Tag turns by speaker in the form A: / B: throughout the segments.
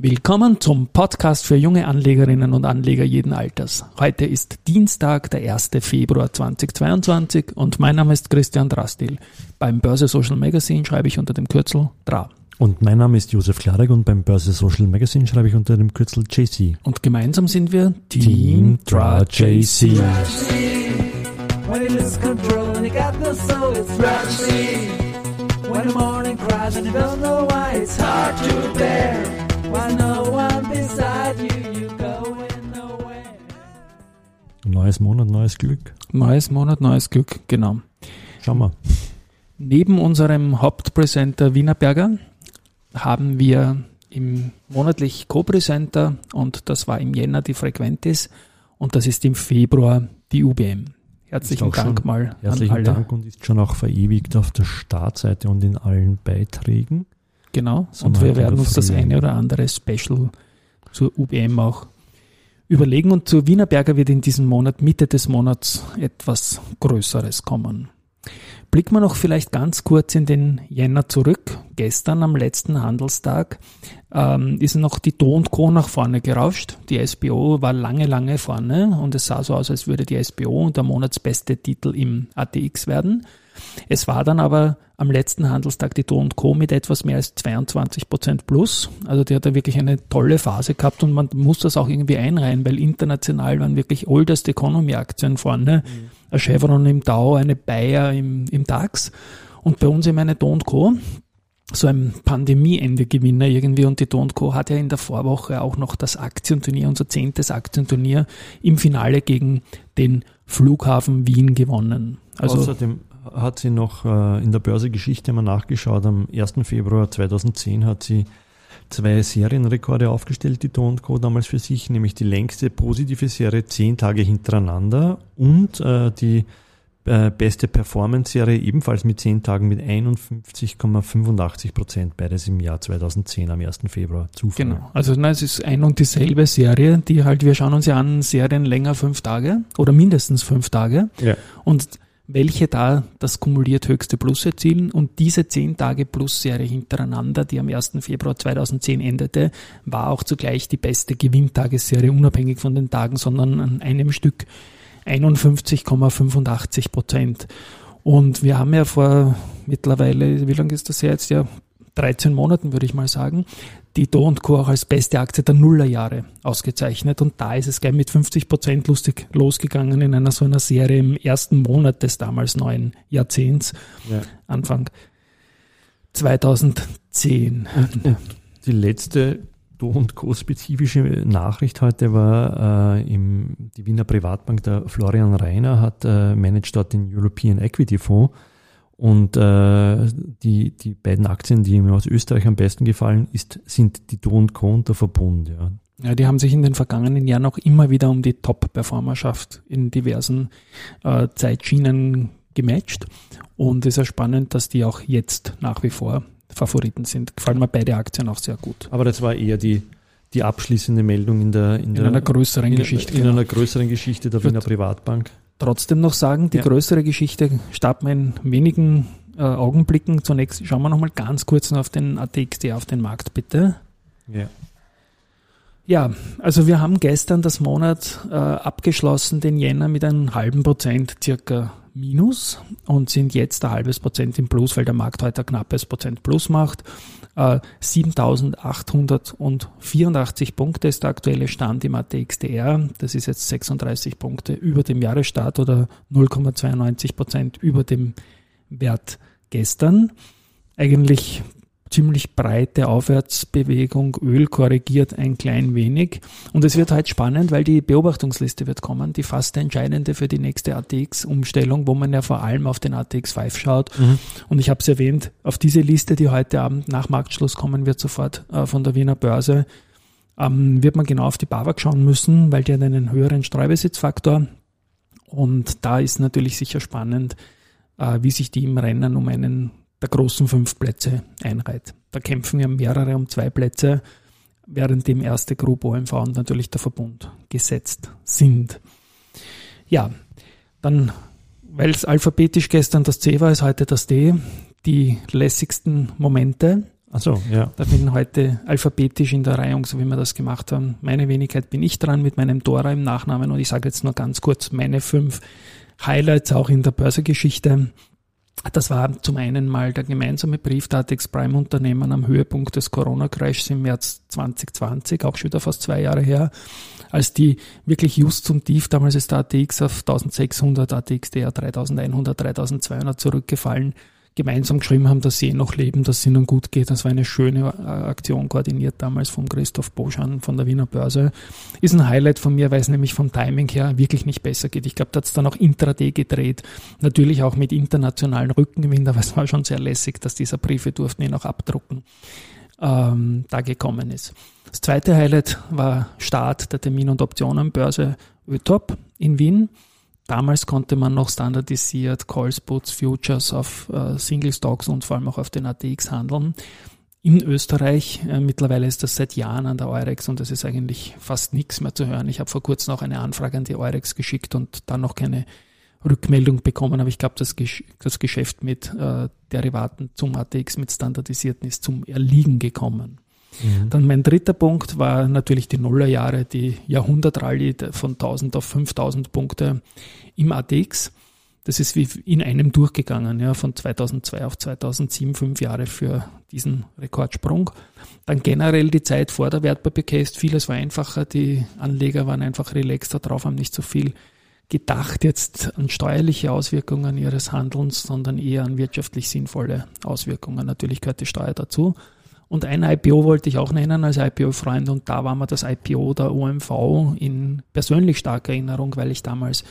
A: Willkommen zum Podcast für junge Anlegerinnen und Anleger jeden Alters. Heute ist Dienstag, der 1. Februar 2022 und mein Name ist Christian Drastil. Beim Börse Social Magazine schreibe ich unter dem Kürzel DRA.
B: Und mein Name ist Josef Klarek und beim Börse Social Magazine schreibe ich unter dem Kürzel JC.
A: Und gemeinsam sind wir Team, Team DRA JC. When the morning cries and you don't know why it's hard to bear. Neues Monat, neues Glück. Neues Monat, neues Glück, genau.
B: Schauen wir.
A: Neben unserem Hauptpräsenter Wienerberger haben wir im monatlich Co-Präsenter und das war im Jänner die Frequentis und das ist im Februar die UBM. Herzlichen Dank mal
B: herzlichen an alle. Dank und ist schon auch verewigt auf der Startseite und in allen Beiträgen.
A: Genau. Und wir werden uns das eine oder andere Special zur UBM auch überlegen. Und zur Wienerberger wird in diesem Monat, Mitte des Monats, etwas Größeres kommen. Blicken wir noch vielleicht ganz kurz in den Jänner zurück. Gestern am letzten Handelstag ähm, ist noch die Do Co. nach vorne gerauscht. Die SBO war lange, lange vorne und es sah so aus, als würde die SBO der monatsbeste Titel im ATX werden. Es war dann aber am letzten Handelstag die Do Co. mit etwas mehr als 22 Prozent plus. Also die hat da wirklich eine tolle Phase gehabt und man muss das auch irgendwie einreihen, weil international waren wirklich oldest Economy Aktien vorne. Mhm. Ein Chevron im Dow, eine Bayer im, im DAX und bei uns eben eine Do Co so ein Pandemie-Ende-Gewinner irgendwie und die Do Co. hat ja in der Vorwoche auch noch das Aktienturnier, unser zehntes Aktienturnier im Finale gegen den Flughafen Wien gewonnen.
B: Also Außerdem hat sie noch äh, in der Börsegeschichte mal nachgeschaut. Am 1. Februar 2010 hat sie zwei Serienrekorde aufgestellt, die Do Co. damals für sich, nämlich die längste positive Serie zehn Tage hintereinander und äh, die äh, beste Performance-Serie ebenfalls mit zehn Tagen mit 51,85 Prozent, beides im Jahr 2010 am 1. Februar.
A: Zufall. Genau, also nein, es ist ein und dieselbe Serie, die halt, wir schauen uns ja an, Serien länger fünf Tage oder mindestens fünf Tage ja. und welche da das kumuliert höchste Plus erzielen. Und diese 10 Tage Plus-Serie hintereinander, die am 1. Februar 2010 endete, war auch zugleich die beste Gewinntagesserie, unabhängig von den Tagen, sondern an einem Stück 51,85 Prozent. Und wir haben ja vor mittlerweile, wie lange ist das jetzt? Ja, 13 Monaten würde ich mal sagen, die Do Co. auch als beste Aktie der Nullerjahre ausgezeichnet. Und da ist es gleich mit 50 Prozent lustig losgegangen in einer so einer Serie im ersten Monat des damals neuen Jahrzehnts, ja. Anfang 2010.
B: Und die letzte Do Co. spezifische Nachricht heute war, äh, im, die Wiener Privatbank, der Florian Reiner hat äh, managt dort den European Equity Fonds und äh, die, die beiden Aktien, die mir aus Österreich am besten gefallen, ist, sind die Do Co. und der Verbund. Ja.
A: ja, die haben sich in den vergangenen Jahren auch immer wieder um die Top-Performerschaft in diversen äh, Zeitschienen gematcht. Und es ist ja spannend, dass die auch jetzt nach wie vor Favoriten sind. Gefallen mir beide Aktien auch sehr gut.
B: Aber das war eher die, die abschließende Meldung in der,
A: in, in der, einer größeren
B: in,
A: Geschichte.
B: In, in einer größeren Geschichte der Wiener Privatbank
A: trotzdem noch sagen, die ja. größere Geschichte starten wir in wenigen äh, Augenblicken. Zunächst schauen wir nochmal ganz kurz auf den ATXD, auf den Markt, bitte. Ja. Ja, also wir haben gestern das Monat äh, abgeschlossen, den Jänner mit einem halben Prozent circa Minus und sind jetzt ein halbes Prozent im Plus, weil der Markt heute ein knappes Prozent Plus macht. 7884 Punkte ist der aktuelle Stand im ATXDR. Das ist jetzt 36 Punkte über dem Jahresstart oder 0,92 Prozent über dem Wert gestern. Eigentlich ziemlich breite Aufwärtsbewegung. Öl korrigiert ein klein wenig. Und es wird halt spannend, weil die Beobachtungsliste wird kommen, die fast entscheidende für die nächste ATX-Umstellung, wo man ja vor allem auf den ATX 5 schaut. Mhm. Und ich habe es erwähnt, auf diese Liste, die heute Abend nach Marktschluss kommen wird, sofort äh, von der Wiener Börse, ähm, wird man genau auf die BAWAG schauen müssen, weil die hat einen höheren Streubesitzfaktor. Und da ist natürlich sicher spannend, äh, wie sich die im Rennen um einen der großen fünf Plätze einreiht. Da kämpfen ja mehrere um zwei Plätze, während dem erste Group OMV und natürlich der Verbund gesetzt sind. Ja, dann, weil es alphabetisch gestern das C war, ist heute das D. Die lässigsten Momente
B: Achso, ja.
A: Da bin heute alphabetisch in der Reihung, so wie wir das gemacht haben. Meine Wenigkeit bin ich dran mit meinem Dora im Nachnamen und ich sage jetzt nur ganz kurz meine fünf Highlights auch in der Börsegeschichte. Das war zum einen mal der gemeinsame Brief der ATX Prime Unternehmen am Höhepunkt des Corona-Crashs im März 2020, auch schon wieder fast zwei Jahre her, als die wirklich just zum Tief, damals ist der ATX auf 1600, ATX der 3100, 3200 zurückgefallen, gemeinsam geschrieben haben, dass sie eh noch leben, dass es ihnen gut geht. Das war eine schöne äh, Aktion, koordiniert damals von Christoph Boschan von der Wiener Börse. Ist ein Highlight von mir, weil es nämlich vom Timing her wirklich nicht besser geht. Ich glaube, da hat es dann auch intraday gedreht. Natürlich auch mit internationalen Rückengewinn, aber es war schon sehr lässig, dass dieser Briefe durften ihn auch abdrucken, ähm, da gekommen ist. Das zweite Highlight war Start der Termin- und Optionenbörse ÖTOP in Wien. Damals konnte man noch standardisiert Calls, Puts, Futures auf äh, Single Stocks und vor allem auch auf den ATX handeln. In Österreich, äh, mittlerweile ist das seit Jahren an der Eurex und es ist eigentlich fast nichts mehr zu hören. Ich habe vor kurzem auch eine Anfrage an die Eurex geschickt und dann noch keine Rückmeldung bekommen, aber ich glaube, das, Gesch das Geschäft mit äh, Derivaten zum ATX mit standardisierten ist zum Erliegen gekommen. Mhm. Dann mein dritter Punkt war natürlich die Nullerjahre, die Jahrhundertrallye von 1000 auf 5000 Punkte im ATX. Das ist wie in einem durchgegangen, ja, von 2002 auf 2007, fünf Jahre für diesen Rekordsprung. Dann generell die Zeit vor der Wertpapiercase, vieles war einfacher, die Anleger waren einfach relaxter drauf, haben nicht so viel gedacht jetzt an steuerliche Auswirkungen ihres Handelns, sondern eher an wirtschaftlich sinnvolle Auswirkungen. Natürlich gehört die Steuer dazu. Und ein IPO wollte ich auch nennen als IPO-Freund und da war mir das IPO der OMV in persönlich starker Erinnerung, weil ich damals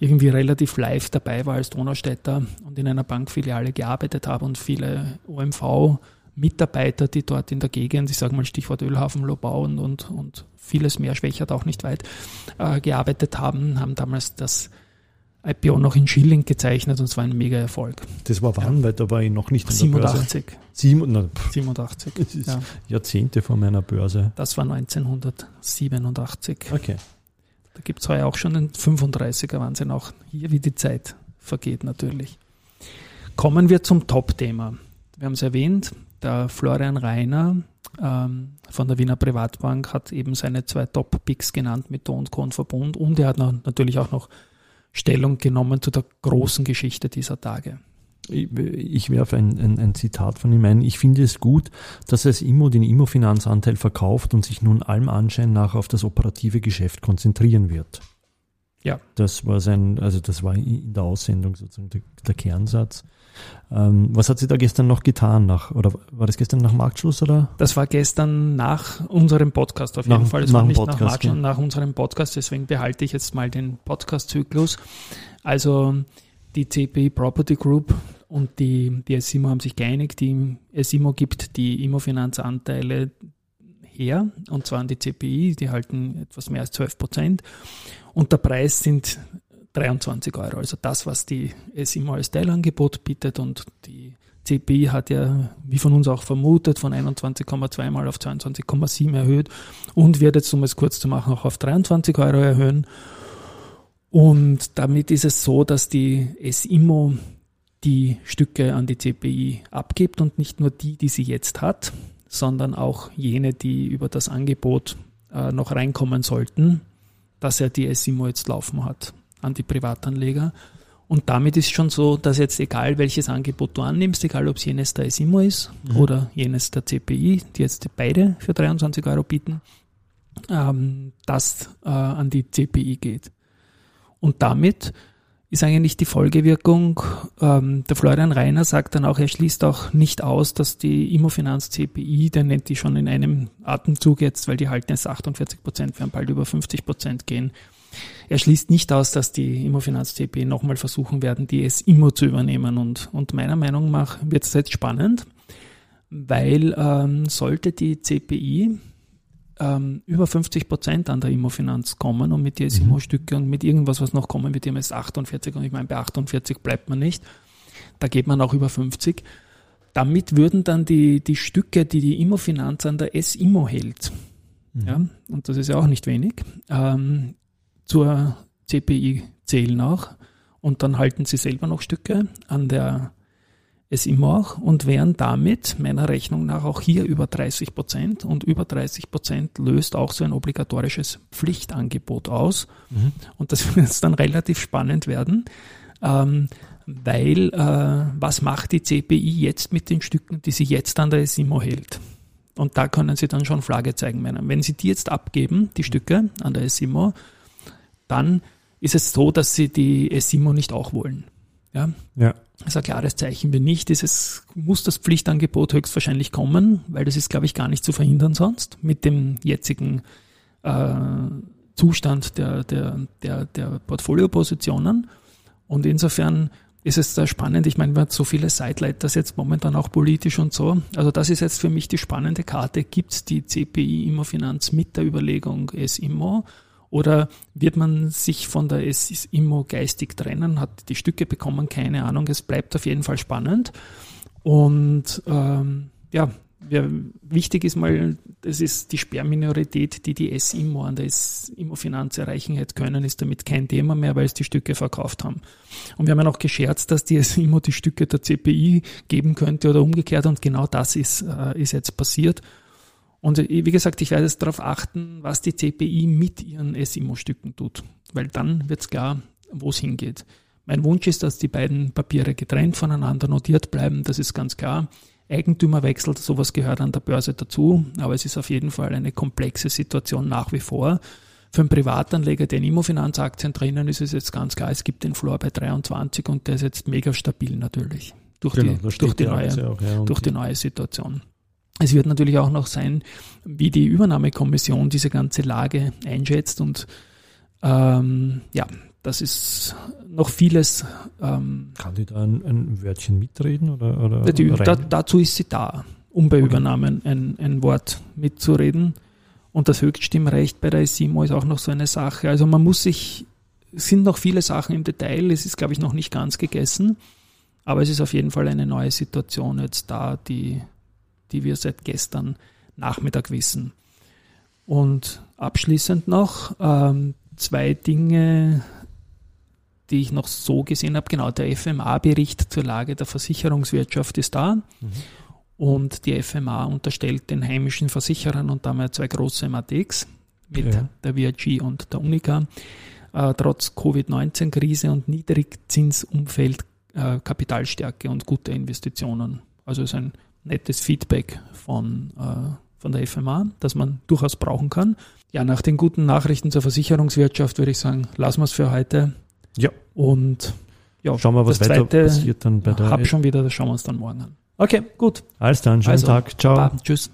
A: irgendwie relativ live dabei war als Donaustädter und in einer Bankfiliale gearbeitet habe und viele OMV Mitarbeiter, die dort in der Gegend, ich sage mal Stichwort Ölhafen, Lobau und, und, und vieles mehr, Schwächert auch nicht weit, äh, gearbeitet haben, haben damals das IPO noch in Schilling gezeichnet und es war ein mega Erfolg.
B: Das war wann? Ja. Weil da war ich noch nicht in
A: 87.
B: der Börse. 87.
A: 87.
B: Das ist ja. Jahrzehnte vor meiner Börse.
A: Das war 1987.
B: Okay.
A: Da gibt es heuer auch schon den 35er Wahnsinn, auch hier wie die Zeit vergeht natürlich. Kommen wir zum Top-Thema. Wir haben es erwähnt, der Florian Reiner ähm, von der Wiener Privatbank hat eben seine zwei Top-Picks genannt mit Do und Co. und Verbund und er hat noch, natürlich auch noch Stellung genommen zu der großen Geschichte dieser Tage.
B: Ich, ich werfe ein, ein, ein, Zitat von ihm ein. Ich finde es gut, dass es Immo den Immofinanzanteil verkauft und sich nun allem Anschein nach auf das operative Geschäft konzentrieren wird.
A: Ja.
B: Das war sein, also das war in der Aussendung sozusagen der, der Kernsatz. Ähm, was hat sie da gestern noch getan? Nach, oder war das gestern nach Marktschluss? Oder?
A: Das war gestern nach unserem Podcast auf jeden nach, Fall. Es war nicht Podcast, nach Marktschluss, ja. nach unserem Podcast. Deswegen behalte ich jetzt mal den Podcast-Zyklus. Also die CPI Property Group und die, die SIMO haben sich geeinigt. Die SIMO gibt die Immofinanzanteile her, und zwar an die CPI, die halten etwas mehr als 12 Prozent. Und der Preis sind 23 Euro. Also das, was die SIMO als Teilangebot bietet und die CPI hat ja, wie von uns auch vermutet, von 21,2 mal auf 22,7 erhöht und wird jetzt, um es kurz zu machen, auch auf 23 Euro erhöhen. Und damit ist es so, dass die SIMO die Stücke an die CPI abgibt und nicht nur die, die sie jetzt hat, sondern auch jene, die über das Angebot äh, noch reinkommen sollten, dass er die SIMO jetzt laufen hat an die Privatanleger. Und damit ist schon so, dass jetzt egal welches Angebot du annimmst, egal ob es jenes der SIMO ist mhm. oder jenes der CPI, die jetzt beide für 23 Euro bieten, ähm, das äh, an die CPI geht. Und damit ist eigentlich die Folgewirkung, ähm, der Florian Reiner sagt dann auch, er schließt auch nicht aus, dass die Immofinanz CPI, der nennt die schon in einem Atemzug jetzt, weil die halten jetzt 48 Prozent, werden bald über 50 Prozent gehen, er schließt nicht aus, dass die Immofinanz CP nochmal versuchen werden, die es immer zu übernehmen. Und, und meiner Meinung nach wird es jetzt spannend, weil ähm, sollte die CPI ähm, über 50 Prozent an der Immofinanz kommen und mit die Immo-Stücke und mit irgendwas, was noch kommen wird, haben jetzt 48 und ich meine, bei 48 bleibt man nicht. Da geht man auch über 50. Damit würden dann die, die Stücke, die die Immofinanz an der S-Immo hält, mhm. ja, und das ist ja auch nicht wenig, ähm, zur CPI zählen auch und dann halten sie selber noch Stücke an der es immer auch und wären damit meiner Rechnung nach auch hier über 30 Prozent und über 30 Prozent löst auch so ein obligatorisches Pflichtangebot aus. Mhm. Und das wird jetzt dann relativ spannend werden, ähm, weil äh, was macht die CPI jetzt mit den Stücken, die sie jetzt an der SIMO hält? Und da können Sie dann schon Fragezeichen meinen. Wenn Sie die jetzt abgeben, die Stücke an der SIMO, dann ist es so, dass Sie die SIMO nicht auch wollen. Ja. ja. Das ist ein klares Zeichen. Wenn nicht, ist es, muss das Pflichtangebot höchstwahrscheinlich kommen, weil das ist, glaube ich, gar nicht zu verhindern sonst mit dem jetzigen äh, Zustand der, der, der, der Portfoliopositionen. Und insofern ist es da spannend. Ich meine, man hat so viele Sideleiters jetzt momentan auch politisch und so. Also das ist jetzt für mich die spannende Karte. Gibt es die CPI Immofinanz mit der Überlegung S-Immo? Oder wird man sich von der S-Immo geistig trennen? Hat die Stücke bekommen? Keine Ahnung. Es bleibt auf jeden Fall spannend. Und ähm, ja, ja, wichtig ist mal, das ist die Sperrminorität, die die S-Immo an der S-Immo-Finanz erreichen hätte können, ist damit kein Thema mehr, weil es die Stücke verkauft haben. Und wir haben ja noch gescherzt, dass die S-Immo die Stücke der CPI geben könnte oder umgekehrt und genau das ist, äh, ist jetzt passiert. Und äh, wie gesagt, ich werde jetzt darauf achten, was die CPI mit ihren S-Immo-Stücken tut, weil dann wird es klar, wo es hingeht. Mein Wunsch ist, dass die beiden Papiere getrennt voneinander notiert bleiben, das ist ganz klar. Eigentümerwechsel, sowas gehört an der Börse dazu, aber es ist auf jeden Fall eine komplexe Situation nach wie vor. Für einen Privatanleger, der in Immofinanzaktien drinnen ist, ist jetzt ganz klar, es gibt den Floor bei 23 und der ist jetzt mega stabil natürlich. Durch, genau, die, durch, die, neue, auch, ja, durch die neue Situation. Es wird natürlich auch noch sein, wie die Übernahmekommission diese ganze Lage einschätzt und ähm, ja, das ist noch vieles.
B: Ähm, Kann die da ein, ein Wörtchen mitreden? Oder,
A: oder die, da, dazu ist sie da, um bei okay. Übernahmen ein, ein Wort mitzureden. Und das Höchststimmrecht bei der SIMO ist auch noch so eine Sache. Also man muss sich, es sind noch viele Sachen im Detail, es ist, glaube ich, noch nicht ganz gegessen. Aber es ist auf jeden Fall eine neue Situation jetzt da, die, die wir seit gestern Nachmittag wissen. Und abschließend noch ähm, zwei Dinge, die ich noch so gesehen habe. Genau, der FMA-Bericht zur Lage der Versicherungswirtschaft ist da. Mhm. Und die FMA unterstellt den heimischen Versicherern und damit zwei große MATX mit ja. der VIG und der Unica, äh, trotz Covid-19-Krise und Niedrigzinsumfeld äh, Kapitalstärke und gute Investitionen. Also ist ein nettes Feedback von, äh, von der FMA, das man durchaus brauchen kann. Ja, nach den guten Nachrichten zur Versicherungswirtschaft würde ich sagen, lassen wir es für heute.
B: Ja.
A: Und ja,
B: schauen wir, was weiter zweite, passiert dann bei der.
A: Hab schon wieder, das schauen wir uns dann morgen an. Okay, gut.
B: Alles dann, schönen also, Tag. Ciao.
A: Baba, tschüss.